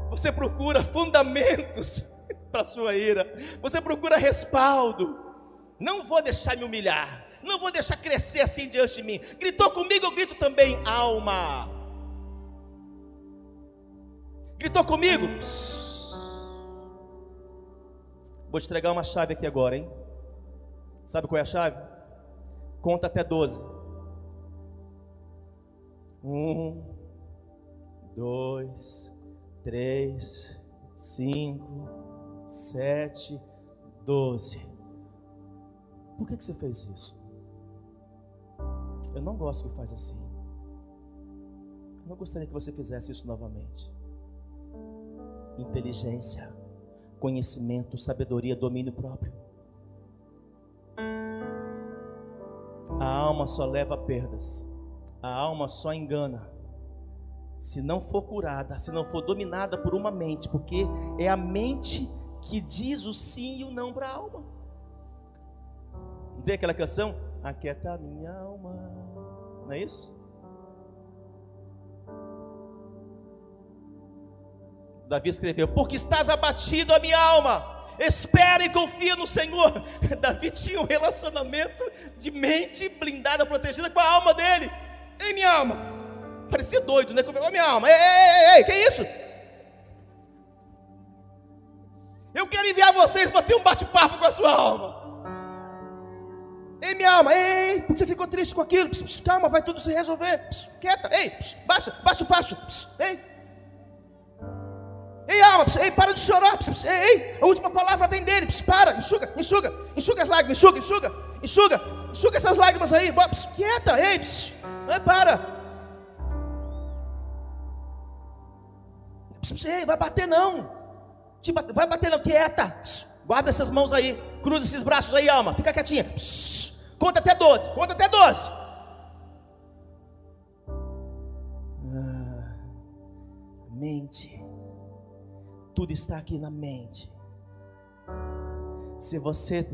Você procura fundamentos para sua ira. Você procura respaldo. Não vou deixar me humilhar. Não vou deixar crescer assim diante de mim. Gritou comigo, eu grito também, alma. Gritou comigo? Vou te entregar uma chave aqui agora, hein? Sabe qual é a chave? Conta até 12. Um, dois, três, cinco, sete, doze. Por que, que você fez isso? Eu não gosto que faz assim. Eu não gostaria que você fizesse isso novamente. Inteligência, conhecimento, sabedoria, domínio próprio. A alma só leva perdas a alma só engana se não for curada, se não for dominada por uma mente, porque é a mente que diz o sim e o não para a alma. Não tem aquela canção? Aquieta a minha alma. Não é isso? Davi escreveu: Porque estás abatido a minha alma. Espera e confia no Senhor. Davi tinha um relacionamento de mente blindada, protegida com a alma dele. Ei, minha alma. Parecia doido, né? Ô, minha alma. Ei, ei, ei, que isso? Eu quero enviar vocês para ter um bate-papo com a sua alma. Ei, minha alma, ei, ei, porque você ficou triste com aquilo? Pss, pss, calma, vai tudo se resolver. Pss, quieta, ei, baixa, baixa o facho. ei. Ei, alma, ei, para de chorar. ei, ei, a última palavra vem dele. para, enxuga, enxuga, enxuga as lágrimas, enxuga, enxuga, enxuga, enxuga essas lágrimas aí. quieta, ei, ei, para. ei, vai bater não. Vai bater não, quieta. Guarda essas mãos aí. Cruza esses braços aí, alma. Fica quietinha. Conta até 12. Conta até 12. Ah, mente. Tudo está aqui na mente. Se você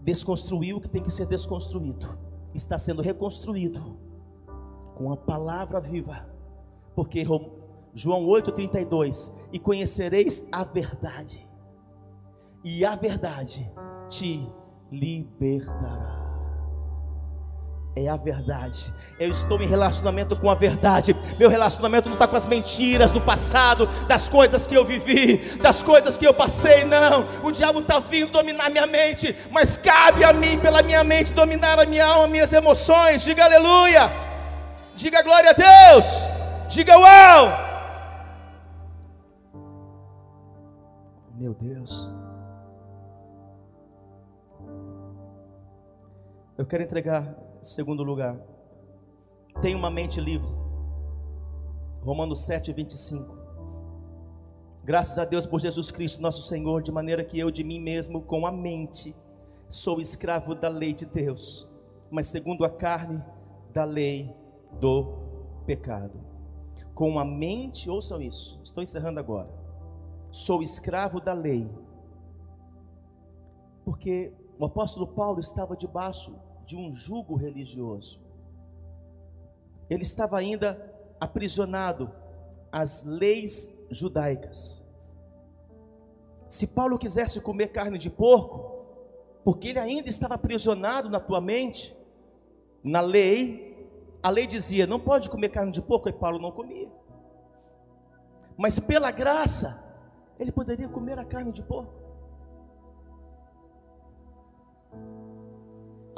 desconstruiu o que tem que ser desconstruído, está sendo reconstruído com a palavra viva. Porque João 8,32: E conhecereis a verdade, e a verdade te libertará. É a verdade. Eu estou em relacionamento com a verdade. Meu relacionamento não está com as mentiras do passado, das coisas que eu vivi, das coisas que eu passei. Não. O diabo está vindo dominar minha mente, mas cabe a mim, pela minha mente, dominar a minha alma, minhas emoções. Diga aleluia. Diga glória a Deus. Diga uau. Meu Deus. Eu quero entregar segundo lugar. Tenha uma mente livre. Romanos 7, 25. Graças a Deus por Jesus Cristo, nosso Senhor, de maneira que eu de mim mesmo, com a mente, sou escravo da lei de Deus, mas segundo a carne, da lei do pecado. Com a mente, ouçam isso, estou encerrando agora sou escravo da lei. Porque o apóstolo Paulo estava debaixo de um jugo religioso. Ele estava ainda aprisionado às leis judaicas. Se Paulo quisesse comer carne de porco, porque ele ainda estava aprisionado na tua mente, na lei, a lei dizia: não pode comer carne de porco, e Paulo não comia. Mas pela graça, ele poderia comer a carne de porco.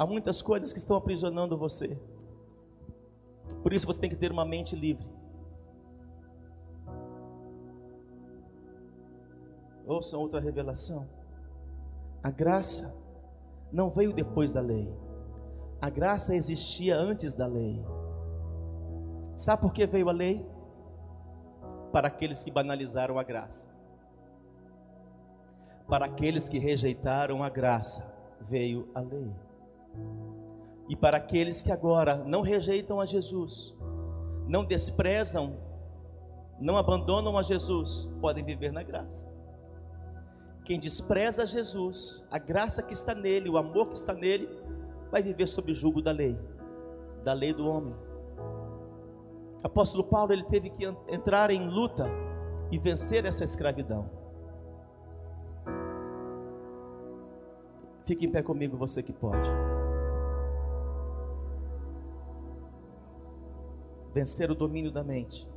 Há muitas coisas que estão aprisionando você. Por isso você tem que ter uma mente livre. Ouçam outra revelação. A graça não veio depois da lei. A graça existia antes da lei. Sabe por que veio a lei? Para aqueles que banalizaram a graça. Para aqueles que rejeitaram a graça, veio a lei. E para aqueles que agora não rejeitam a Jesus, não desprezam, não abandonam a Jesus, podem viver na graça. Quem despreza Jesus, a graça que está nele, o amor que está nele, vai viver sob o jugo da lei, da lei do homem. Apóstolo Paulo ele teve que entrar em luta e vencer essa escravidão. Fique em pé comigo, você que pode. Vencer o domínio da mente.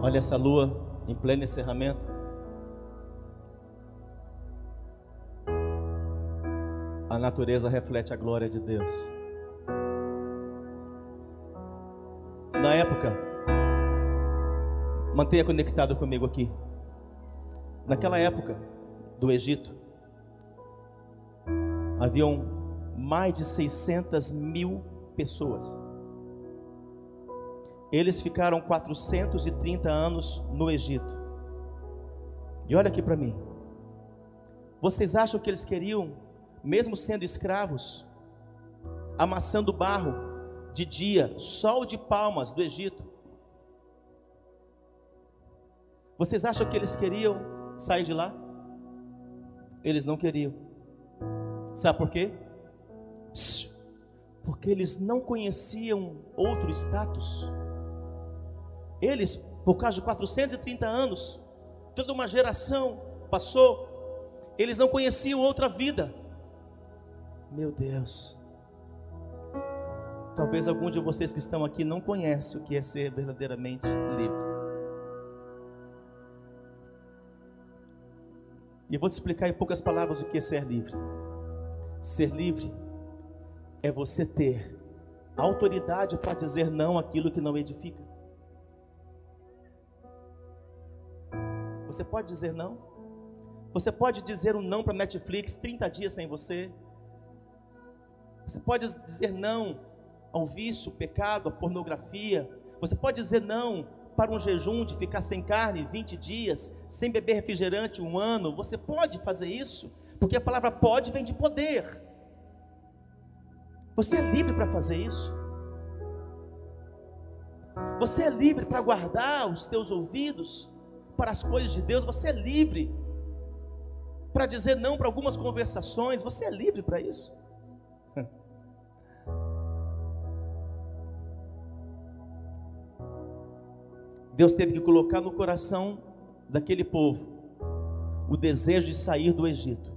Olha essa lua em pleno encerramento. Natureza reflete a glória de Deus. Na época, mantenha conectado comigo aqui. Naquela época do Egito, haviam mais de 600 mil pessoas. Eles ficaram 430 anos no Egito. E olha aqui para mim. Vocês acham que eles queriam mesmo sendo escravos, amassando barro, de dia, sol de palmas do Egito. Vocês acham que eles queriam sair de lá? Eles não queriam. Sabe por quê? Porque eles não conheciam outro status. Eles, por causa de 430 anos, toda uma geração passou, eles não conheciam outra vida. Meu Deus. Talvez algum de vocês que estão aqui não conhece o que é ser verdadeiramente livre. E eu vou te explicar em poucas palavras o que é ser livre. Ser livre é você ter autoridade para dizer não àquilo que não edifica. Você pode dizer não? Você pode dizer um não para Netflix 30 dias sem você? Você pode dizer não ao vício, pecado, à pornografia. Você pode dizer não para um jejum de ficar sem carne 20 dias, sem beber refrigerante um ano. Você pode fazer isso, porque a palavra pode vem de poder. Você é livre para fazer isso. Você é livre para guardar os teus ouvidos para as coisas de Deus. Você é livre para dizer não para algumas conversações. Você é livre para isso. Deus teve que colocar no coração daquele povo o desejo de sair do Egito.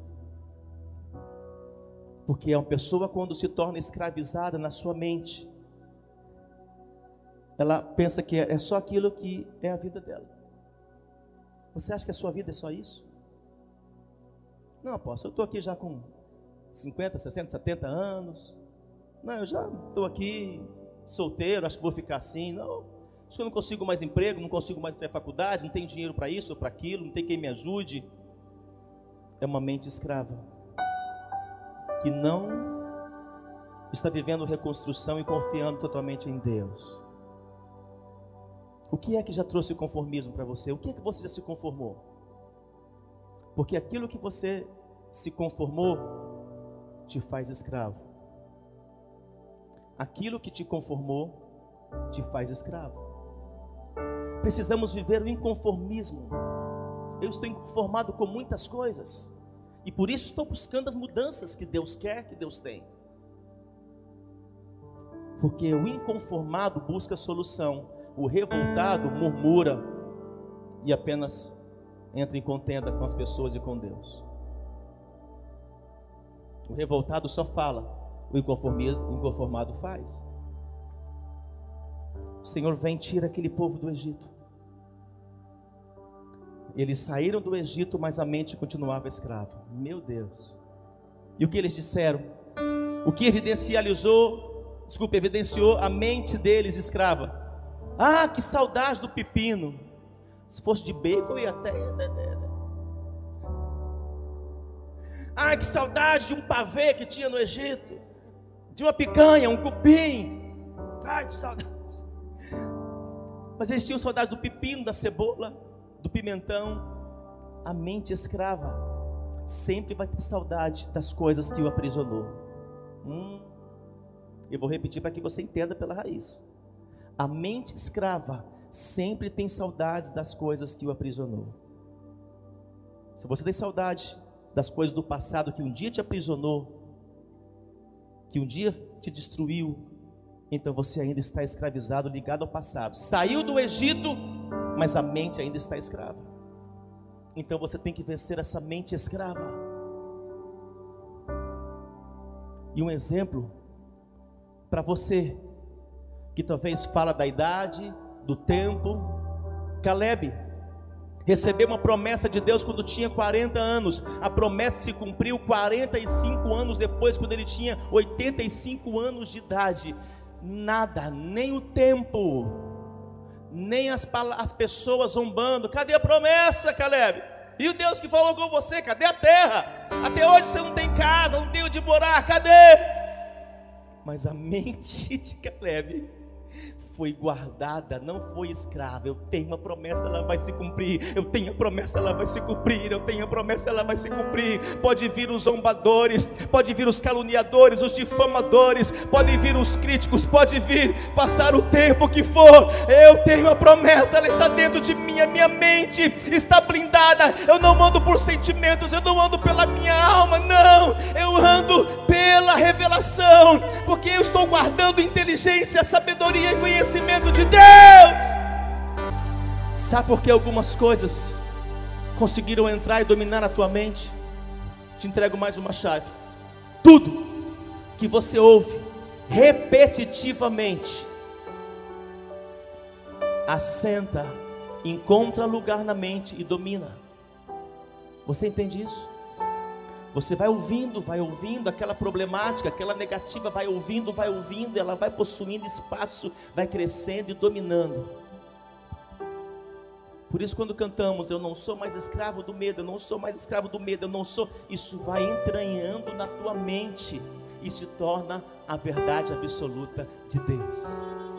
Porque é uma pessoa, quando se torna escravizada na sua mente, ela pensa que é só aquilo que é a vida dela. Você acha que a sua vida é só isso? Não, apóstolo, eu estou aqui já com 50, 60, 70 anos. Não, eu já estou aqui solteiro, acho que vou ficar assim. Não, Acho que eu não consigo mais emprego, não consigo mais ter faculdade, não tenho dinheiro para isso ou para aquilo, não tem quem me ajude. É uma mente escrava que não está vivendo reconstrução e confiando totalmente em Deus. O que é que já trouxe conformismo para você? O que é que você já se conformou? Porque aquilo que você se conformou te faz escravo. Aquilo que te conformou te faz escravo. Precisamos viver o inconformismo. Eu estou inconformado com muitas coisas. E por isso estou buscando as mudanças que Deus quer, que Deus tem. Porque o inconformado busca solução, o revoltado murmura e apenas entra em contenda com as pessoas e com Deus. O revoltado só fala, o inconformado faz. O Senhor vem e tira aquele povo do Egito. Eles saíram do Egito, mas a mente continuava escrava. Meu Deus. E o que eles disseram? O que evidencializou, desculpa, evidenciou a mente deles escrava. Ah, que saudade do pepino. Se fosse de bacon, ia até. Ah, que saudade de um pavê que tinha no Egito. De uma picanha, um cupim. Ai, que saudade. Mas eles tinham saudade do pepino, da cebola, do pimentão. A mente escrava sempre vai ter saudade das coisas que o aprisionou. Hum, eu vou repetir para que você entenda pela raiz. A mente escrava sempre tem saudades das coisas que o aprisionou. Se você tem saudade das coisas do passado que um dia te aprisionou, que um dia te destruiu, então você ainda está escravizado, ligado ao passado. Saiu do Egito, mas a mente ainda está escrava. Então você tem que vencer essa mente escrava. E um exemplo para você que talvez fala da idade, do tempo, Caleb recebeu uma promessa de Deus quando tinha 40 anos. A promessa se cumpriu 45 anos depois, quando ele tinha 85 anos de idade nada, nem o tempo, nem as, as pessoas zombando. Cadê a promessa, Caleb? E o Deus que falou com você, cadê a terra? Até hoje você não tem casa, não tem onde morar, cadê? Mas a mente de Caleb foi guardada, não foi escrava. Eu tenho a promessa, ela vai se cumprir. Eu tenho a promessa, ela vai se cumprir. Eu tenho a promessa, ela vai se cumprir. Pode vir os zombadores, pode vir os caluniadores, os difamadores, podem vir os críticos, pode vir passar o tempo que for. Eu tenho a promessa, ela está dentro de mim, a minha mente está blindada. Eu não ando por sentimentos, eu não ando pela minha alma, não. Eu ando pela revelação, porque eu estou guardando inteligência, sabedoria e conhecimento de Deus. Sabe por que algumas coisas conseguiram entrar e dominar a tua mente? Te entrego mais uma chave. Tudo que você ouve repetitivamente assenta, encontra lugar na mente e domina. Você entende isso? Você vai ouvindo, vai ouvindo aquela problemática, aquela negativa, vai ouvindo, vai ouvindo, ela vai possuindo espaço, vai crescendo e dominando. Por isso, quando cantamos, eu não sou mais escravo do medo, eu não sou mais escravo do medo, eu não sou, isso vai entranhando na tua mente e se torna a verdade absoluta de Deus.